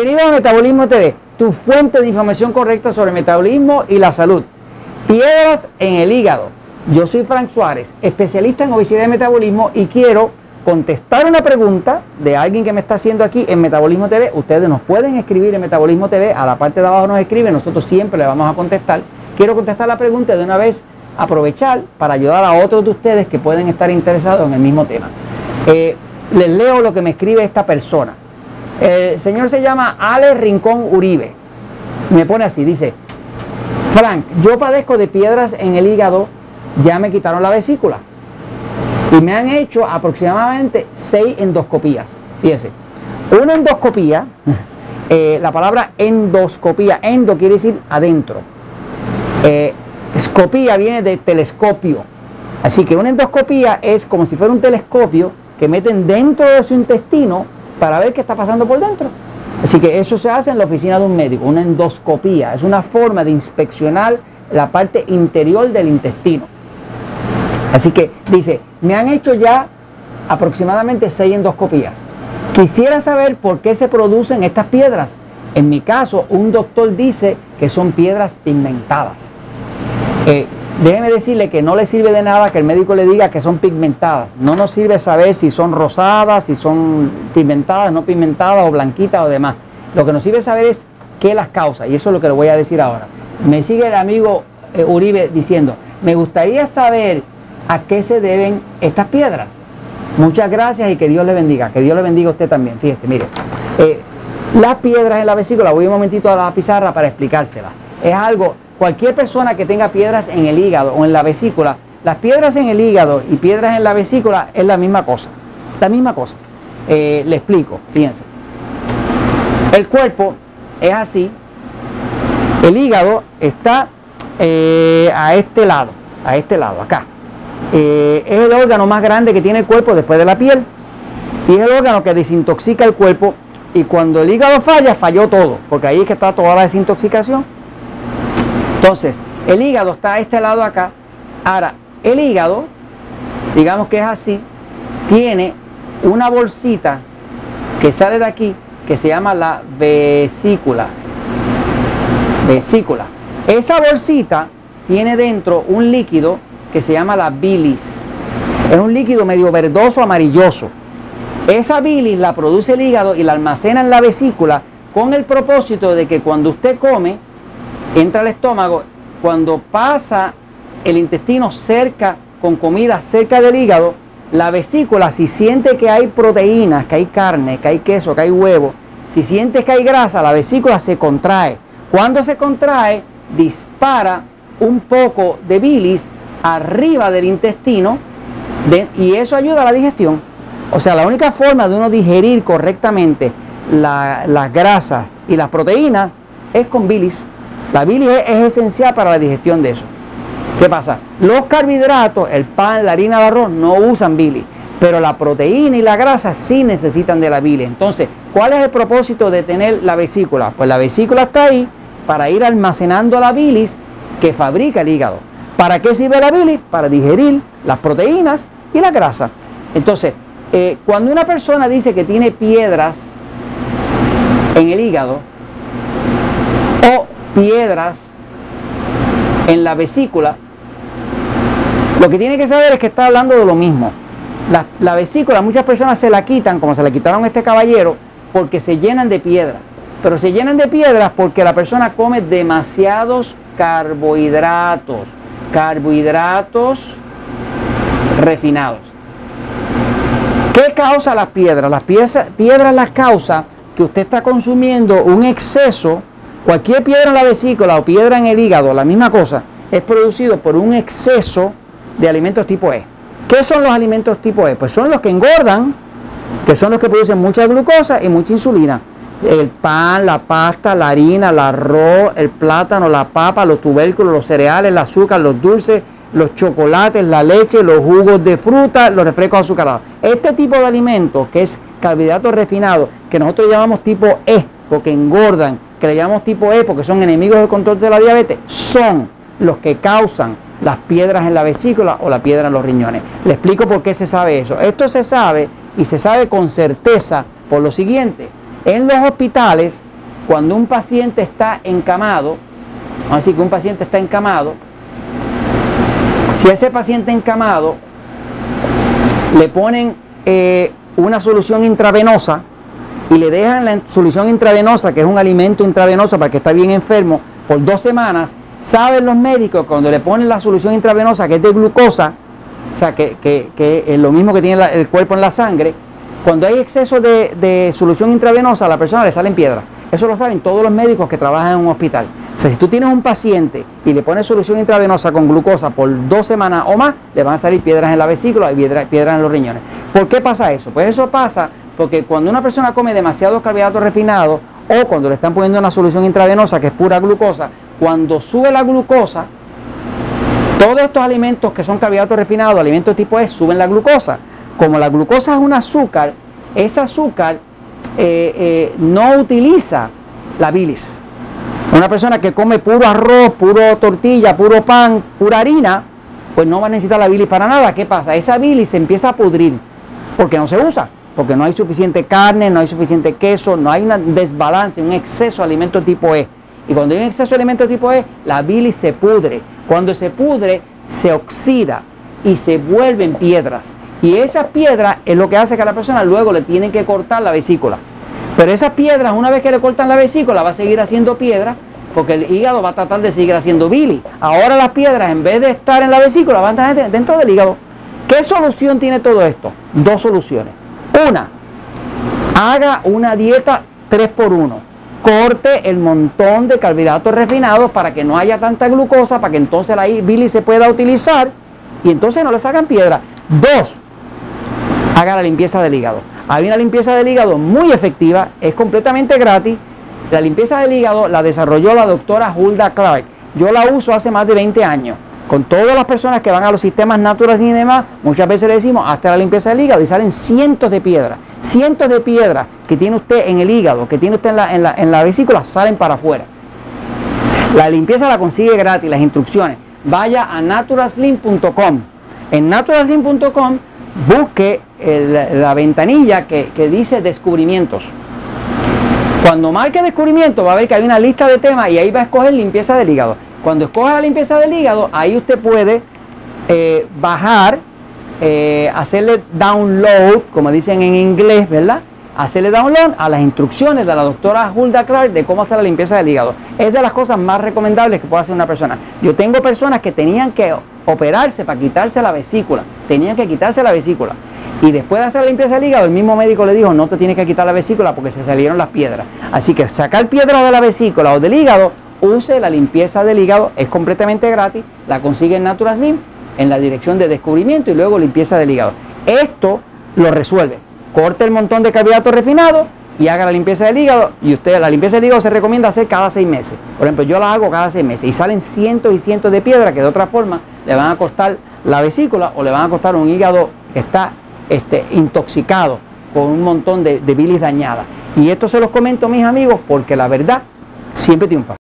Bienvenido a Metabolismo TV, tu fuente de información correcta sobre metabolismo y la salud. Piedras en el hígado. Yo soy Frank Suárez, especialista en obesidad y metabolismo y quiero contestar una pregunta de alguien que me está haciendo aquí en Metabolismo TV. Ustedes nos pueden escribir en Metabolismo TV, a la parte de abajo nos escriben, nosotros siempre le vamos a contestar. Quiero contestar la pregunta de una vez, aprovechar para ayudar a otros de ustedes que pueden estar interesados en el mismo tema. Eh, les leo lo que me escribe esta persona. El señor se llama Ale Rincón Uribe. Me pone así, dice, Frank, yo padezco de piedras en el hígado, ya me quitaron la vesícula. Y me han hecho aproximadamente seis endoscopías. Fíjese, una endoscopía, eh, la palabra endoscopía, endo quiere decir adentro. Eh, escopía viene de telescopio. Así que una endoscopía es como si fuera un telescopio que meten dentro de su intestino para ver qué está pasando por dentro. Así que eso se hace en la oficina de un médico, una endoscopía. Es una forma de inspeccionar la parte interior del intestino. Así que dice, me han hecho ya aproximadamente seis endoscopías. Quisiera saber por qué se producen estas piedras. En mi caso, un doctor dice que son piedras pigmentadas. Eh, Déjeme decirle que no le sirve de nada que el médico le diga que son pigmentadas. No nos sirve saber si son rosadas, si son pigmentadas, no pigmentadas o blanquitas o demás. Lo que nos sirve saber es qué las causa y eso es lo que le voy a decir ahora. Me sigue el amigo eh, Uribe diciendo, me gustaría saber a qué se deben estas piedras. Muchas gracias y que Dios le bendiga. Que Dios le bendiga a usted también. Fíjese, mire. Eh, las piedras en la vesícula, voy un momentito a la pizarra para explicárselas. Es algo cualquier persona que tenga piedras en el hígado o en la vesícula, las piedras en el hígado y piedras en la vesícula es la misma cosa. La misma cosa. Eh, le explico, fíjense. El cuerpo es así. El hígado está eh, a este lado, a este lado, acá. Eh, es el órgano más grande que tiene el cuerpo después de la piel. Y es el órgano que desintoxica el cuerpo. Y cuando el hígado falla, falló todo, porque ahí es que está toda la desintoxicación. Entonces, el hígado está a este lado acá. Ahora, el hígado, digamos que es así, tiene una bolsita que sale de aquí que se llama la vesícula. Vesícula. Esa bolsita tiene dentro un líquido que se llama la bilis. Es un líquido medio verdoso amarilloso. Esa bilis la produce el hígado y la almacena en la vesícula con el propósito de que cuando usted come, entra al estómago, cuando pasa el intestino cerca, con comida cerca del hígado, la vesícula, si siente que hay proteínas, que hay carne, que hay queso, que hay huevo, si siente que hay grasa, la vesícula se contrae. Cuando se contrae, dispara un poco de bilis arriba del intestino y eso ayuda a la digestión. O sea, la única forma de uno digerir correctamente las grasas y las proteínas es con bilis. La bilis es, esencial para la digestión de eso. ¿Qué pasa? Los carbohidratos, el pan, la harina, el arroz, no usan bilis, pero la proteína y la grasa sí necesitan de la bilis. Entonces, ¿cuál es el propósito de tener la vesícula? Pues la vesícula está ahí para ir almacenando la bilis que fabrica el hígado. ¿Para qué sirve la bilis? Para digerir las proteínas y la grasa. Entonces, eh, cuando una persona dice que tiene piedras en el hígado, piedras en la vesícula, lo que tiene que saber es que está hablando de lo mismo. La, vesícula, muchas personas se la quitan, como se la quitaron a este caballero, porque se llenan de piedras. Pero se llenan de piedras porque la persona come demasiados carbohidratos, carbohidratos refinados. ¿Qué causa las piedras? Las piedras las causa que usted está consumiendo un exceso Cualquier piedra en la vesícula o piedra en el hígado, la misma cosa, es producido por un exceso de alimentos tipo E. ¿Qué son los alimentos tipo E? Pues son los que engordan, que son los que producen mucha glucosa y mucha insulina. El pan, la pasta, la harina, el arroz, el plátano, la papa, los tubérculos, los cereales, el azúcar, los dulces, los chocolates, la leche, los jugos de fruta, los refrescos azucarados. Este tipo de alimentos, que es carbohidratos refinados, que nosotros llamamos tipo E, porque engordan, que le llamamos tipo E porque son enemigos del control de la diabetes, son los que causan las piedras en la vesícula o la piedra en los riñones. Le explico por qué se sabe eso. Esto se sabe y se sabe con certeza por lo siguiente. En los hospitales, cuando un paciente está encamado, vamos a decir que un paciente está encamado, si a ese paciente encamado le ponen eh, una solución intravenosa y le dejan la solución intravenosa, que es un alimento intravenoso para que está bien enfermo, por dos semanas, saben los médicos cuando le ponen la solución intravenosa, que es de glucosa, o sea, que, es lo mismo que tiene el cuerpo en la sangre, cuando hay exceso de, solución intravenosa, a la persona le salen piedras. Eso lo saben todos los médicos que trabajan en un hospital. O sea, si tú tienes un paciente y le pones solución intravenosa con glucosa por dos semanas o más, le van a salir piedras en la vesícula y piedras en los riñones. ¿Por qué pasa eso? Pues eso pasa porque cuando una persona come demasiados carbohidratos refinados o cuando le están poniendo una solución intravenosa que es pura glucosa, cuando sube la glucosa, todos estos alimentos que son carbohidratos refinados, alimentos tipo E, suben la glucosa. Como la glucosa es un azúcar, ese azúcar eh, eh, no utiliza la bilis. Una persona que come puro arroz, puro tortilla, puro pan, pura harina, pues no va a necesitar la bilis para nada. ¿Qué pasa? Esa bilis se empieza a pudrir porque no se usa, porque no hay suficiente carne, no hay suficiente queso, no hay un desbalance, un exceso de alimento tipo E. Y cuando hay un exceso de alimento tipo E, la bilis se pudre. Cuando se pudre, se oxida y se vuelven piedras. Y esa piedra es lo que hace que a la persona luego le tienen que cortar la vesícula. Pero esas piedras, una vez que le cortan la vesícula, va a seguir haciendo piedra porque el hígado va a tratar de seguir haciendo bilis. Ahora las piedras, en vez de estar en la vesícula, van a estar dentro del hígado. ¿Qué solución tiene todo esto? Dos soluciones. Una, haga una dieta 3 por 1 corte el montón de carbohidratos refinados para que no haya tanta glucosa, para que entonces la bilis se pueda utilizar y entonces no le sacan piedra. Dos, haga la limpieza del hígado. Hay una limpieza del hígado muy efectiva, es completamente gratis. La limpieza del hígado la desarrolló la doctora Hulda Clark. Yo la uso hace más de 20 años con todas las personas que van a los sistemas naturales y demás, muchas veces le decimos, hasta la limpieza del hígado y salen cientos de piedras, cientos de piedras que tiene usted en el hígado, que tiene usted en la, vesícula, salen para afuera. La limpieza la consigue gratis, las instrucciones. Vaya a naturalslim.com. En naturalslim.com busque la ventanilla que, que dice descubrimientos. Cuando marque descubrimiento va a ver que hay una lista de temas y ahí va a escoger limpieza del hígado. Cuando escoja la limpieza del hígado, ahí usted puede eh, bajar, eh, hacerle download, como dicen en inglés, ¿verdad? Hacerle download a las instrucciones de la doctora Hulda Clark de cómo hacer la limpieza del hígado. Es de las cosas más recomendables que puede hacer una persona. Yo tengo personas que tenían que operarse para quitarse la vesícula, tenían que quitarse la vesícula. Y después de hacer la limpieza del hígado, el mismo médico le dijo, no te tienes que quitar la vesícula porque se salieron las piedras. Así que sacar piedras de la vesícula o del hígado use la limpieza del hígado, es completamente gratis, la consigue en Natural Slim, en la dirección de descubrimiento y luego limpieza del hígado. Esto lo resuelve. Corte el montón de carbohidratos refinados y haga la limpieza del hígado. Y usted, la limpieza del hígado se recomienda hacer cada seis meses. Por ejemplo, yo la hago cada seis meses y salen cientos y cientos de piedras que de otra forma le van a costar la vesícula o le van a costar un hígado que está este, intoxicado con un montón de, de bilis dañada. Y esto se los comento, mis amigos, porque la verdad siempre triunfa.